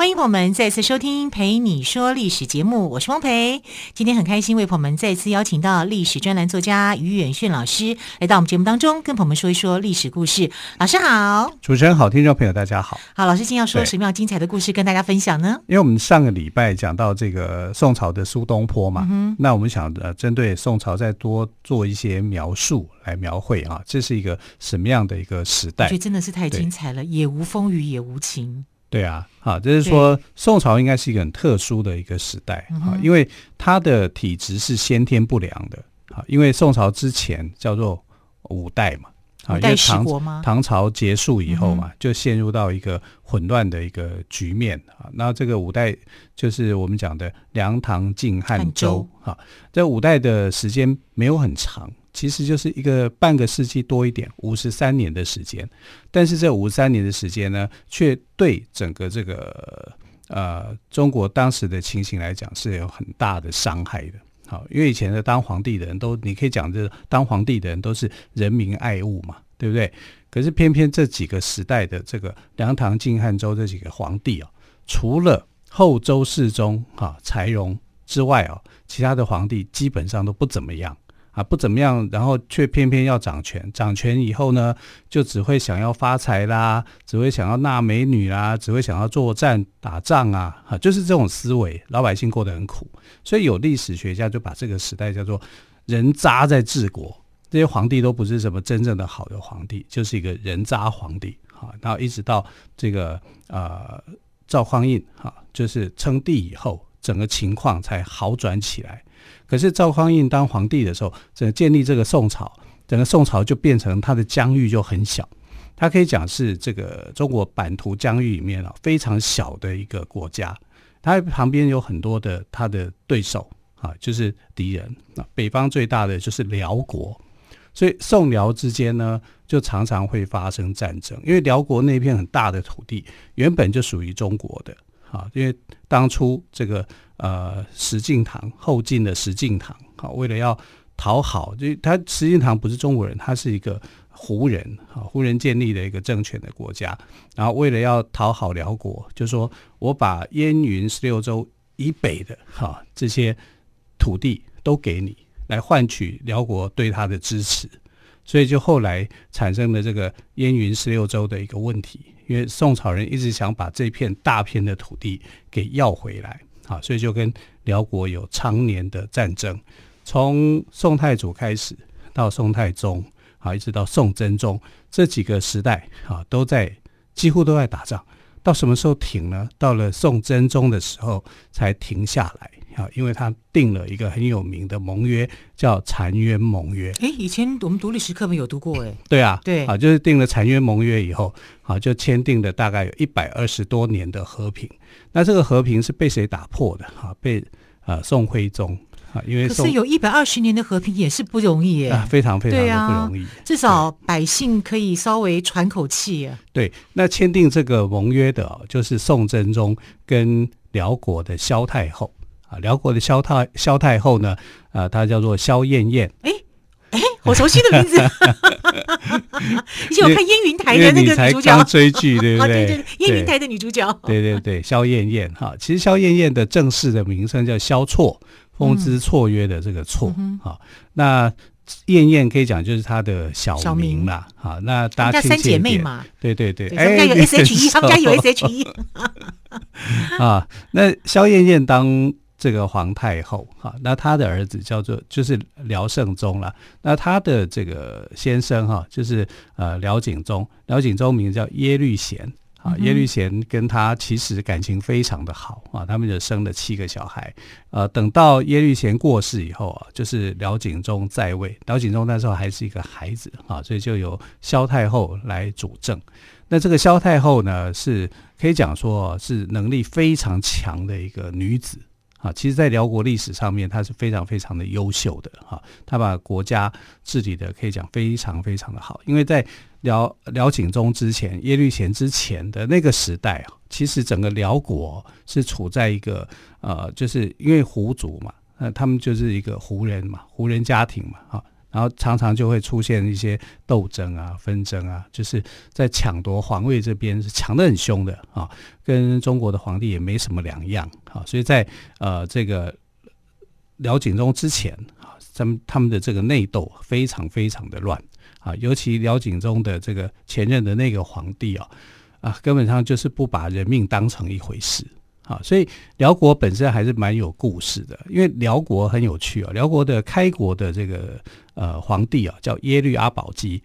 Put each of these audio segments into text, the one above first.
欢迎朋友们再次收听《陪你说历史》节目，我是汪培。今天很开心为朋友们再次邀请到历史专栏作家于远炫老师来到我们节目当中，跟朋友们说一说历史故事。老师好，主持人好，听众朋友大家好。好，老师今天要说什么样精彩的故事跟大家分享呢？因为我们上个礼拜讲到这个宋朝的苏东坡嘛，嗯、那我们想呃针对宋朝再多做一些描述来描绘啊，这是一个什么样的一个时代？我觉得真的是太精彩了，也无风雨也无晴。对啊，好，就是说宋朝应该是一个很特殊的一个时代啊，因为它的体质是先天不良的啊，因为宋朝之前叫做五代嘛，啊，因为唐唐朝结束以后嘛，就陷入到一个混乱的一个局面啊。那这个五代就是我们讲的梁、唐、晋、汉、周啊，这五代的时间没有很长。其实就是一个半个世纪多一点，五十三年的时间。但是这五十三年的时间呢，却对整个这个呃中国当时的情形来讲是有很大的伤害的。好，因为以前的当皇帝的人都，你可以讲这当皇帝的人都是人民爱物嘛，对不对？可是偏偏这几个时代的这个梁、唐、晋、汉、周这几个皇帝啊，除了后周世宗哈柴荣之外啊，其他的皇帝基本上都不怎么样。啊，不怎么样，然后却偏偏要掌权。掌权以后呢，就只会想要发财啦，只会想要纳美女啦，只会想要作战打仗啊，哈，就是这种思维，老百姓过得很苦。所以有历史学家就把这个时代叫做“人渣在治国”。这些皇帝都不是什么真正的好的皇帝，就是一个人渣皇帝。哈，然后一直到这个呃赵匡胤哈，就是称帝以后，整个情况才好转起来。可是赵匡胤当皇帝的时候，整个建立这个宋朝，整个宋朝就变成他的疆域就很小，他可以讲是这个中国版图疆域里面啊非常小的一个国家，他旁边有很多的他的对手啊，就是敌人啊。北方最大的就是辽国，所以宋辽之间呢就常常会发生战争，因为辽国那片很大的土地原本就属于中国的啊，因为当初这个。呃，石敬瑭后晋的石敬瑭，好，为了要讨好，就他石敬瑭不是中国人，他是一个胡人，啊，胡人建立的一个政权的国家。然后为了要讨好辽国，就说我把燕云十六州以北的哈这些土地都给你，来换取辽国对他的支持。所以就后来产生了这个燕云十六州的一个问题，因为宋朝人一直想把这片大片的土地给要回来。啊，所以就跟辽国有常年的战争，从宋太祖开始到宋太宗，啊，一直到宋真宗这几个时代，啊，都在几乎都在打仗。到什么时候停呢？到了宋真宗的时候才停下来。啊，因为他定了一个很有名的盟约，叫澶渊盟约。哎，以前我们读历史课本有读过，哎，对啊，对，啊，就是定了澶渊盟约以后，啊，就签订了大概有一百二十多年的和平。那这个和平是被谁打破的？哈、啊，被呃宋徽宗啊，因为可是有一百二十年的和平也是不容易耶，啊，非常非常的不容易，啊、至少百姓可以稍微喘口气啊。对，那签订这个盟约的，就是宋真宗跟辽国的萧太后。啊，辽国的萧太萧太后呢，啊，她叫做萧燕燕。哎哎，好熟悉的名字！以前我看烟云台的那个女主角，刚追剧对不对？对 对，燕云台的女主角。对对对，萧燕燕哈，其实萧燕燕的正式的名称叫萧绰，风姿绰约的这个绰。好，那燕燕可以讲就是她的小名啦。好，那大家三姐妹嘛。对对对，他们家有 S H E，他们家有 S H E。啊，那萧燕燕当。这个皇太后哈，那她的儿子叫做就是辽圣宗了。那她的这个先生哈，就是呃辽景宗，辽景宗名字叫耶律贤啊。耶律贤跟他其实感情非常的好啊，他们就生了七个小孩。呃，等到耶律贤过世以后啊，就是辽景宗在位，辽景宗那时候还是一个孩子啊，所以就由萧太后来主政。那这个萧太后呢，是可以讲说是能力非常强的一个女子。啊，其实在辽国历史上面，他是非常非常的优秀的哈，他把国家治理的可以讲非常非常的好，因为在辽辽景宗之前，耶律贤之前的那个时代啊，其实整个辽国是处在一个呃，就是因为胡族嘛，那他们就是一个胡人嘛，胡人家庭嘛，哈。然后常常就会出现一些斗争啊、纷争啊，就是在抢夺皇位这边是抢得很凶的啊，跟中国的皇帝也没什么两样啊。所以在呃这个辽景宗之前啊，他们他们的这个内斗非常非常的乱啊，尤其辽景宗的这个前任的那个皇帝啊啊，根本上就是不把人命当成一回事。啊，所以辽国本身还是蛮有故事的，因为辽国很有趣啊。辽国的开国的这个呃皇帝啊，叫耶律阿保机。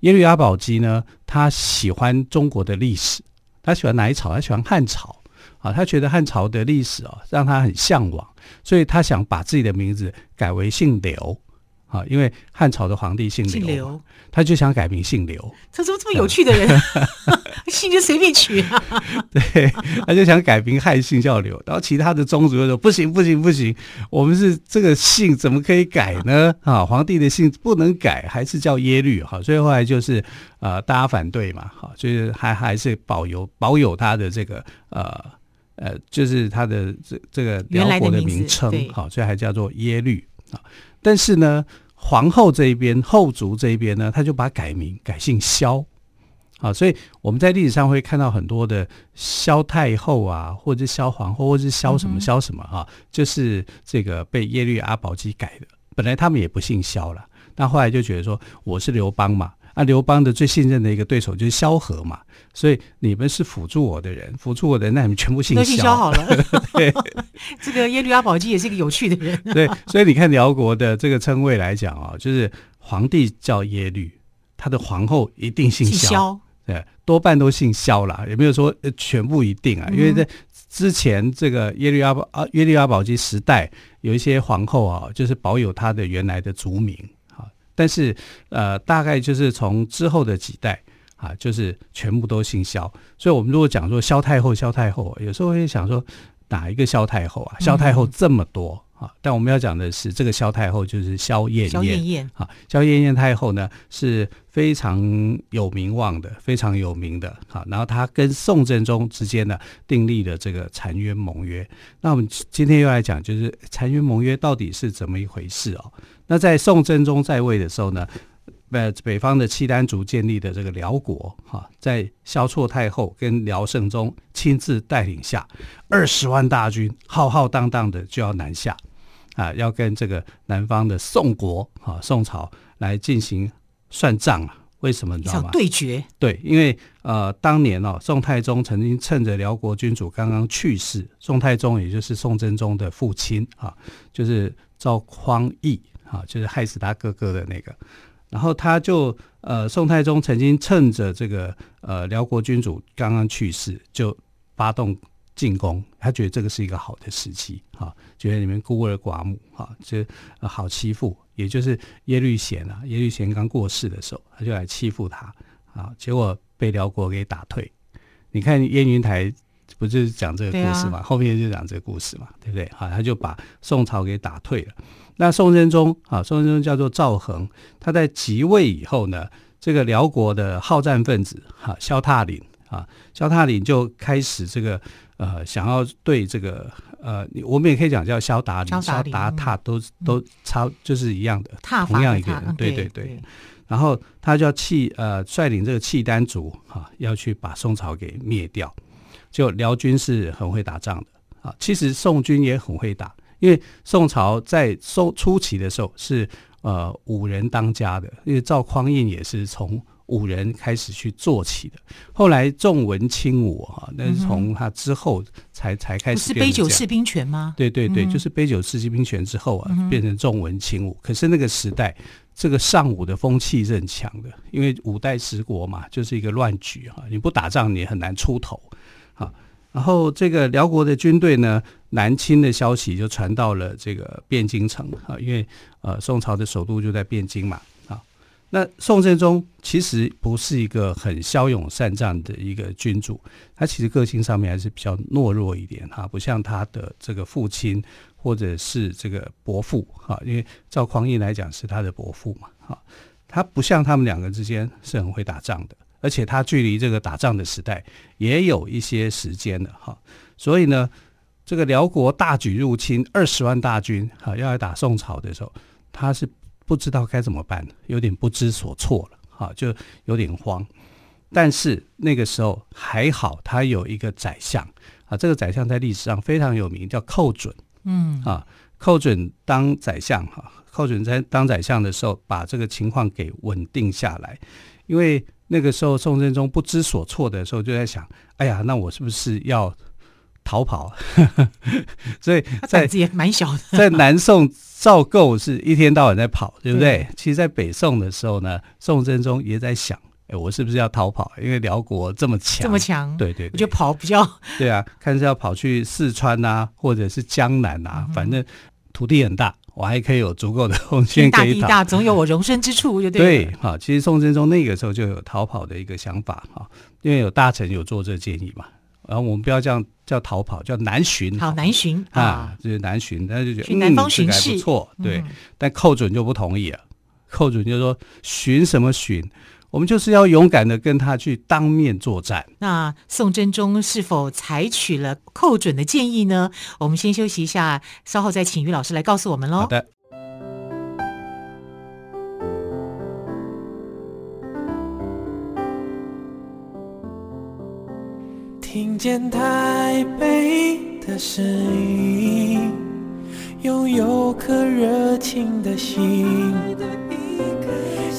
耶律阿保机呢，他喜欢中国的历史，他喜欢哪一朝？他喜欢汉朝啊。他觉得汉朝的历史啊，让他很向往，所以他想把自己的名字改为姓刘。啊，因为汉朝的皇帝姓刘，姓刘，他就想改名姓刘。他怎么这么有趣的人？姓就随便取啊。对，他就想改名汉姓叫刘，然后其他的宗族就说不行不行不行，我们是这个姓怎么可以改呢？啊，皇帝的姓不能改，还是叫耶律。哈，所以后来就是呃大家反对嘛，哈，就是还还是保有保有他的这个呃呃，就是他的这这个辽国的名称，好，所以还叫做耶律啊。但是呢，皇后这一边，后族这一边呢，他就把改名改姓萧，啊，所以我们在历史上会看到很多的萧太后啊，或者萧皇后，或者是萧什么萧什么哈、啊，就是这个被耶律阿保机改的。本来他们也不姓萧了，那后来就觉得说我是刘邦嘛。那刘邦的最信任的一个对手就是萧何嘛，所以你们是辅助我的人，辅助我的人，那你们全部姓萧。都姓萧好了。对，这个耶律阿保机也是一个有趣的人。对，所以你看辽国的这个称谓来讲啊，就是皇帝叫耶律，他的皇后一定姓萧。萧对，多半都姓萧啦，也没有说全部一定啊，因为在之前这个耶律阿保啊耶律阿保机时代，有一些皇后啊，就是保有他的原来的族名。但是，呃，大概就是从之后的几代啊，就是全部都姓萧。所以，我们如果讲说萧太后，萧太后，有时候会想说哪一个萧太后啊？萧太后这么多啊！但我们要讲的是这个萧太后，就是萧燕燕。萧燕燕啊，萧燕燕太后呢是非常有名望的，非常有名的。好，然后她跟宋真宗之间呢订立了这个澶渊盟约。那我们今天又来讲，就是澶渊盟约到底是怎么一回事哦？那在宋真宗在位的时候呢，呃，北方的契丹族建立的这个辽国，哈，在萧绰太后跟辽圣宗亲自带领下，二十万大军浩浩荡荡的就要南下，啊，要跟这个南方的宋国，哈，宋朝来进行算账啊？为什么你知道吗？对决。对，因为呃，当年哦，宋太宗曾经趁着辽国君主刚刚去世，宋太宗也就是宋真宗的父亲啊，就是赵匡胤。啊，就是害死他哥哥的那个，然后他就呃，宋太宗曾经趁着这个呃辽国君主刚刚去世，就发动进攻，他觉得这个是一个好的时机，哈，觉得你们孤儿寡母，哈，就好欺负，也就是耶律贤啊，耶律贤刚过世的时候，他就来欺负他，啊，结果被辽国给打退。你看燕云台不就是讲这个故事嘛？啊、后面就讲这个故事嘛，对不对？啊，他就把宋朝给打退了。那宋真宗啊，宋真宗叫做赵恒，他在即位以后呢，这个辽国的好战分子哈萧塔岭啊，萧塔岭就开始这个呃，想要对这个呃，我们也可以讲叫萧达廩、萧达塔都都差就是一样的，同样一个人，对对对。然后他就要契呃率领这个契丹族哈，要去把宋朝给灭掉。就辽军是很会打仗的啊，其实宋军也很会打。因为宋朝在宋初期的时候是呃武人当家的，因为赵匡胤也是从武人开始去做起的。后来重文轻武哈，那是从他之后才才开始。不是杯酒释兵权吗？对对对，就是杯酒释兵权之后啊，变成重文轻武。可是那个时代，这个尚武的风气是很强的，因为五代十国嘛，就是一个乱局哈，你不打仗你也很难出头。然后这个辽国的军队呢，南侵的消息就传到了这个汴京城啊，因为呃宋朝的首都就在汴京嘛啊。那宋真宗其实不是一个很骁勇善战的一个君主，他其实个性上面还是比较懦弱一点哈，不像他的这个父亲或者是这个伯父哈，因为赵匡胤来讲是他的伯父嘛哈，他不像他们两个之间是很会打仗的，而且他距离这个打仗的时代也有一些时间了哈，所以呢，这个辽国大举入侵二十万大军哈，要来打宋朝的时候，他是。不知道该怎么办，有点不知所措了，哈，就有点慌。但是那个时候还好，他有一个宰相啊，这个宰相在历史上非常有名，叫寇准，嗯啊，寇准当宰相哈，寇准在当宰相的时候，把这个情况给稳定下来。因为那个时候宋真宗不知所措的时候，就在想，哎呀，那我是不是要逃跑？所以在胆子也蛮小的，在南宋。赵构是一天到晚在跑，对不对？对，其实，在北宋的时候呢，宋真宗也在想，哎，我是不是要逃跑？因为辽国这么强，这么强，对对，对，我觉得跑比较 对啊，看是要跑去四川啊，或者是江南啊，嗯、反正土地很大，我还可以有足够的空间可以打。大地大，总有我容身之处，就对。对，好，其实宋真宗那个时候就有逃跑的一个想法哈，因为有大臣有做这个建议嘛。然后我们不要这样叫逃跑，叫南巡。好，南巡啊，就是南巡，他就觉得去南方巡视、不错，对。嗯、但寇准就不同意了，寇准就说：“巡什么巡？我们就是要勇敢的跟他去当面作战。”那宋真宗是否采取了寇准的建议呢？我们先休息一下，稍后再请于老师来告诉我们喽。好的。听见台北的声音，拥有颗热情的心，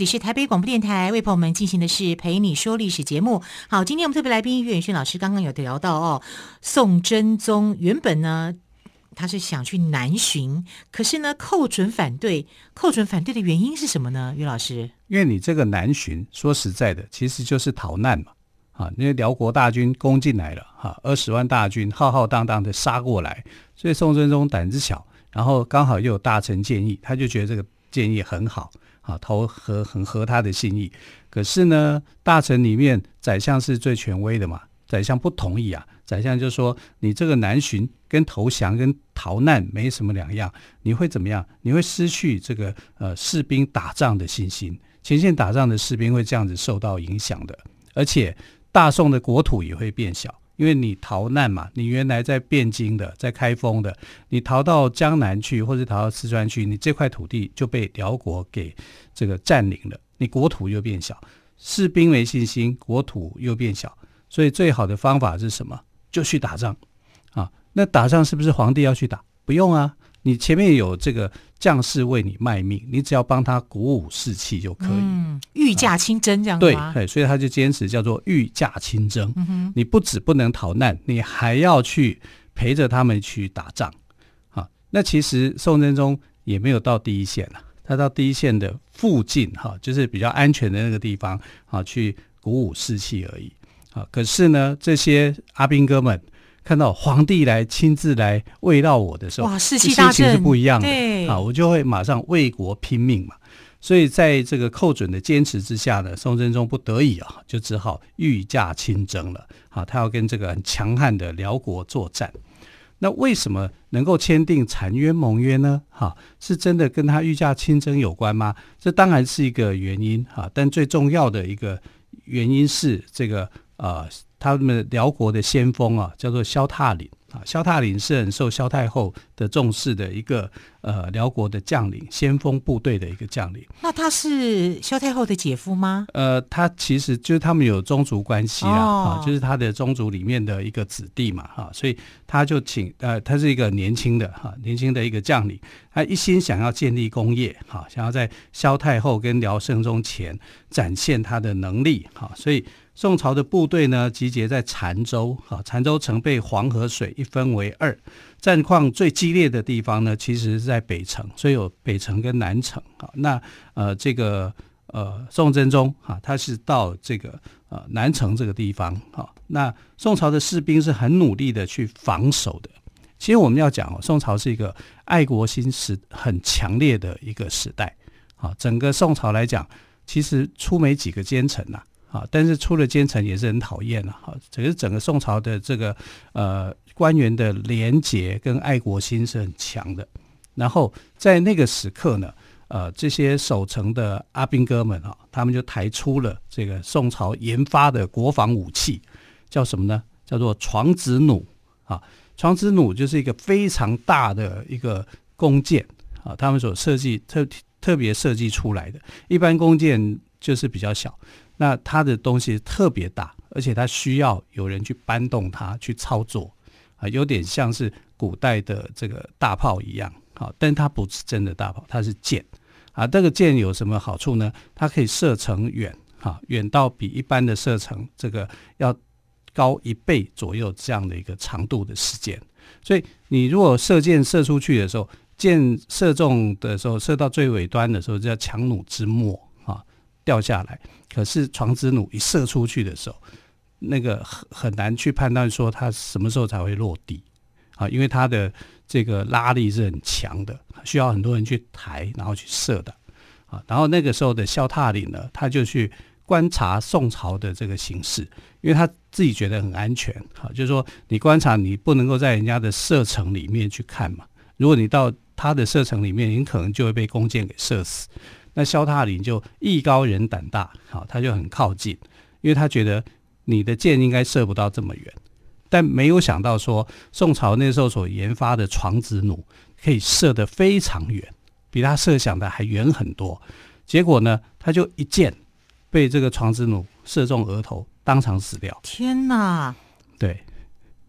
这里是台北广播电台为朋友们进行的是陪你说历史节目。好，今天我们特别来宾于远逊老师刚刚有聊到哦，宋真宗原本呢他是想去南巡，可是呢寇准反对，寇准反对的原因是什么呢？于老师，因为你这个南巡说实在的，其实就是逃难嘛，啊，因为辽国大军攻进来了，哈，二十万大军浩浩荡荡的杀过来，所以宋真宗胆子小，然后刚好又有大臣建议，他就觉得这个建议很好。啊，投合很合他的心意，可是呢，大臣里面宰相是最权威的嘛，宰相不同意啊。宰相就说：“你这个南巡跟投降跟逃难没什么两样，你会怎么样？你会失去这个呃士兵打仗的信心，前线打仗的士兵会这样子受到影响的，而且大宋的国土也会变小。”因为你逃难嘛，你原来在汴京的，在开封的，你逃到江南去，或者逃到四川去，你这块土地就被辽国给这个占领了，你国土又变小，士兵没信心，国土又变小，所以最好的方法是什么？就去打仗啊！那打仗是不是皇帝要去打？不用啊。你前面有这个将士为你卖命，你只要帮他鼓舞士气就可以。嗯，御驾亲征这样子吗？对，所以他就坚持叫做御驾亲征。你不止不能逃难，你还要去陪着他们去打仗。好，那其实宋真宗也没有到第一线了，他到第一线的附近哈，就是比较安全的那个地方啊，去鼓舞士气而已。啊，可是呢，这些阿兵哥们。看到皇帝来亲自来慰劳我的时候，哇，士气大振，是不一样的。对啊，我就会马上为国拼命嘛。所以在这个寇准的坚持之下呢，宋真宗不得已啊，就只好御驾亲征了。啊，他要跟这个很强悍的辽国作战。那为什么能够签订澶渊盟约呢？哈、啊，是真的跟他御驾亲征有关吗？这当然是一个原因哈、啊，但最重要的一个原因是这个呃。他们辽国的先锋啊，叫做萧挞陵啊，萧塔林是很受萧太后的重视的一个呃辽国的将领，先锋部队的一个将领。那他是萧太后的姐夫吗？呃，他其实就是他们有宗族关系啊，就是他的宗族里面的一个子弟嘛，哈、啊，所以他就请呃，他是一个年轻的哈、啊，年轻的一个将领，他一心想要建立功业，哈、啊，想要在萧太后跟辽圣宗前展现他的能力，哈、啊，所以。宋朝的部队呢，集结在澶州，啊，澶州城被黄河水一分为二，战况最激烈的地方呢，其实是在北城，所以有北城跟南城，啊，那呃，这个呃，宋真宗啊，他是到这个呃南城这个地方，啊，那宋朝的士兵是很努力的去防守的。其实我们要讲哦，宋朝是一个爱国心是很强烈的一个时代，啊，整个宋朝来讲，其实出没几个奸臣呐。啊，啊但是出了奸臣也是很讨厌的哈。整个整个宋朝的这个呃官员的廉洁跟爱国心是很强的。然后在那个时刻呢，呃，这些守城的阿兵哥们啊，他们就抬出了这个宋朝研发的国防武器，叫什么呢？叫做床子弩啊。床子弩就是一个非常大的一个弓箭啊，他们所设计特特别设计出来的。一般弓箭就是比较小。那它的东西特别大，而且它需要有人去搬动它去操作啊，有点像是古代的这个大炮一样，好，但它不是真的大炮，它是箭啊。这个箭有什么好处呢？它可以射程远，哈，远到比一般的射程这个要高一倍左右这样的一个长度的时间。所以你如果射箭射出去的时候，箭射中的时候，射到最尾端的时候，叫强弩之末，掉下来。可是床子弩一射出去的时候，那个很很难去判断说它什么时候才会落地啊，因为它的这个拉力是很强的，需要很多人去抬，然后去射的啊。然后那个时候的萧塔林呢，他就去观察宋朝的这个形势，因为他自己觉得很安全啊，就是说你观察你不能够在人家的射程里面去看嘛，如果你到他的射程里面，你可能就会被弓箭给射死。那萧塔林就艺高人胆大，好，他就很靠近，因为他觉得你的箭应该射不到这么远，但没有想到说宋朝那时候所研发的床子弩可以射得非常远，比他设想的还远很多。结果呢，他就一箭被这个床子弩射中额头，当场死掉。天哪！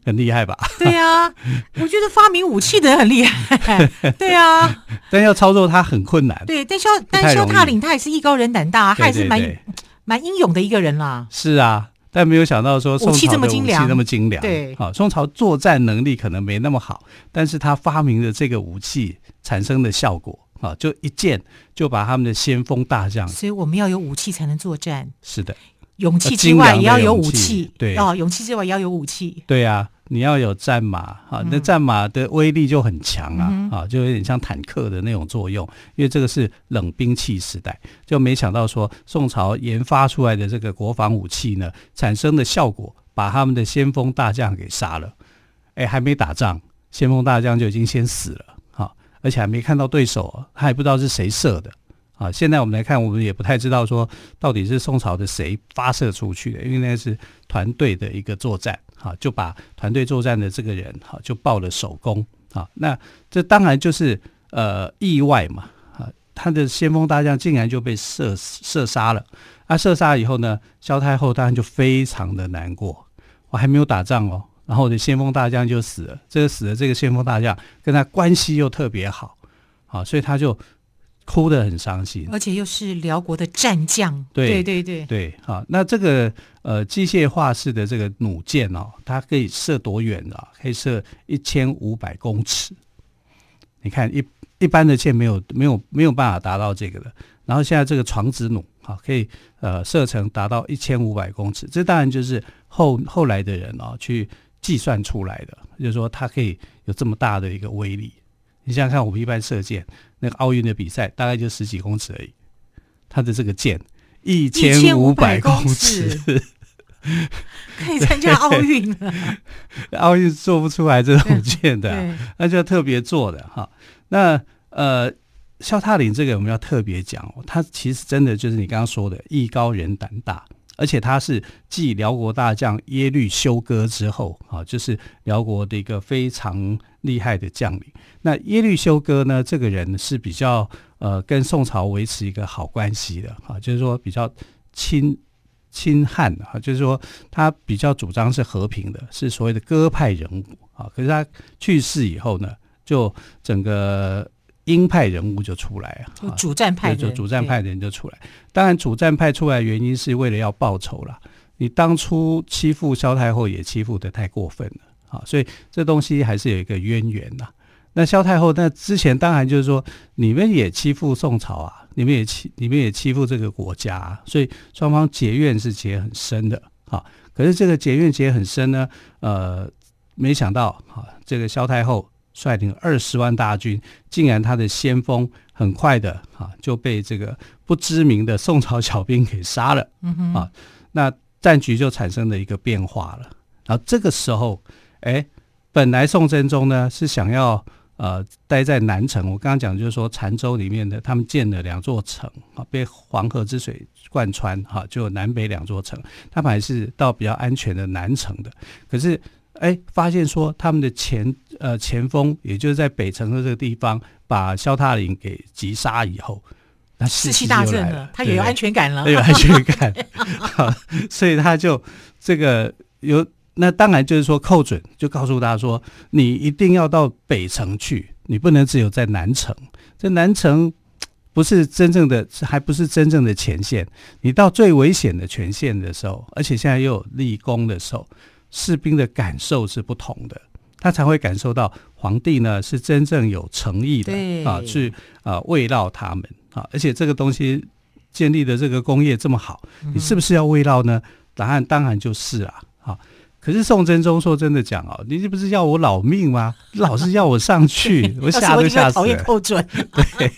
对。很厉害吧？对呀、啊，我觉得发明武器的人很厉害。对呀、啊，但要操作它很困难。对，但萧但萧塔林他也是艺高人胆大，他也是蛮 蛮英勇的一个人啦。是啊，但没有想到说宋朝的武器这么精良，那么精良。对，好，宋朝作战能力可能没那么好，但是他发明的这个武器产生的效果啊，就一箭就把他们的先锋大将。所以我们要有武器才能作战。是的。勇气之外也要有武器，对。哦，勇气之外也要有武器，对呀、啊，你要有战马啊，那战马的威力就很强啊，嗯、啊，就有点像坦克的那种作用，因为这个是冷兵器时代，就没想到说宋朝研发出来的这个国防武器呢，产生的效果，把他们的先锋大将给杀了，哎，还没打仗，先锋大将就已经先死了，啊，而且还没看到对手，他还不知道是谁射的。啊，现在我们来看，我们也不太知道说到底是宋朝的谁发射出去的，因为那是团队的一个作战，哈，就把团队作战的这个人，哈，就报了首功，啊，那这当然就是呃意外嘛，啊，他的先锋大将竟然就被射射杀了，啊，射杀以后呢，萧太后当然就非常的难过，我还没有打仗哦，然后我的先锋大将就死了，这个死了这个先锋大将跟他关系又特别好，啊，所以他就。哭得很伤心，而且又是辽国的战将，对对对对，好，那这个呃机械化式的这个弩箭哦，它可以射多远啊？可以射一千五百公尺。你看一一般的箭没有没有没有办法达到这个的，然后现在这个床子弩啊，可以呃射程达到一千五百公尺，这当然就是后后来的人哦去计算出来的，就是说它可以有这么大的一个威力。你想想看，我们一般射箭，那个奥运的比赛大概就十几公尺而已，他的这个箭一千五百公尺，可以参加奥运了。奥运做不出来这种箭的，啊，那就要特别做的哈。那呃，肖塔林这个我们要特别讲，哦他其实真的就是你刚刚说的艺高人胆大，而且他是继辽国大将耶律休哥之后啊，就是辽国的一个非常厉害的将领。那耶律休哥呢，这个人是比较呃跟宋朝维持一个好关系的啊，就是说比较亲亲汉啊，就是说他比较主张是和平的，是所谓的鸽派人物啊。可是他去世以后呢，就整个。鹰派人物就出来了，主战派就主战派的人就出来。当然，主战派出来原因是为了要报仇了。你当初欺负萧太后也欺负的太过分了啊，所以这东西还是有一个渊源的。那萧太后那之前当然就是说，你们也欺负宋朝啊，你们也欺你们也欺负这个国家啊，所以双方结怨是结很深的啊。可是这个结怨结很深呢，呃，没想到啊，这个萧太后。率领二十万大军，竟然他的先锋很快的啊就被这个不知名的宋朝小兵给杀了，嗯哼啊，那战局就产生了一个变化了。然后这个时候，哎，本来宋真宗呢是想要呃待在南城，我刚刚讲就是说澶州里面的他们建了两座城啊，被黄河之水贯穿哈，就南北两座城，他们还是到比较安全的南城的，可是。哎，发现说他们的前呃前锋，也就是在北城的这个地方，把萧塔陵给击杀以后，那士气大振了，他也有安全感了，有安全感，好，所以他就这个有那当然就是说寇准就告诉他说，你一定要到北城去，你不能只有在南城，这南城 不是真正的，还不是真正的前线，你到最危险的前线的时候，而且现在又有立功的时候。士兵的感受是不同的，他才会感受到皇帝呢是真正有诚意的啊，去啊慰劳他们啊，而且这个东西建立的这个工业这么好，你是不是要慰劳呢？答案当然就是啊，啊。可是宋真宗说真的讲哦，你这不是要我老命吗？老是要我上去，我吓都吓死了。讨厌寇准，对，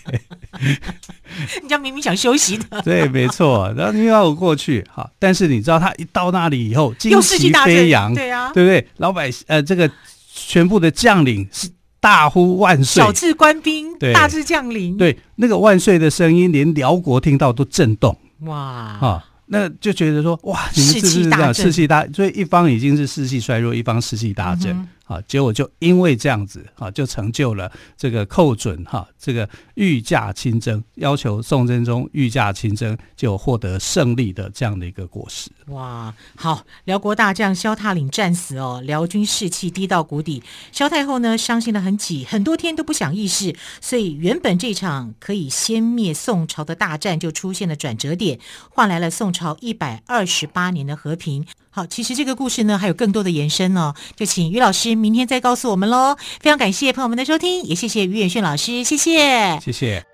人家明明想休息的。对，没错。然后你要我过去，好，但是你知道他一到那里以后，旌旗飞扬，对啊，对不对？老百姓呃，这个全部的将领是大呼万岁，小至官兵，大至将领，对，那个万岁的声音，连辽国听到都震动。哇，哈。那就觉得说，哇，你们是不是这样士气大？所以一方已经是士气衰弱，一方士气大振。嗯啊，结果就因为这样子啊，就成就了这个寇准哈，这个御驾亲征，要求宋真宗御驾亲征，就获得胜利的这样的一个果实。哇，好，辽国大将萧塔陵战死哦，辽军士气低到谷底，萧太后呢伤心的很几很多天都不想议事，所以原本这场可以先灭宋朝的大战就出现了转折点，换来了宋朝一百二十八年的和平。好，其实这个故事呢还有更多的延伸哦，就请于老师明天再告诉我们喽。非常感谢朋友们的收听，也谢谢于远炫老师，谢谢，谢谢。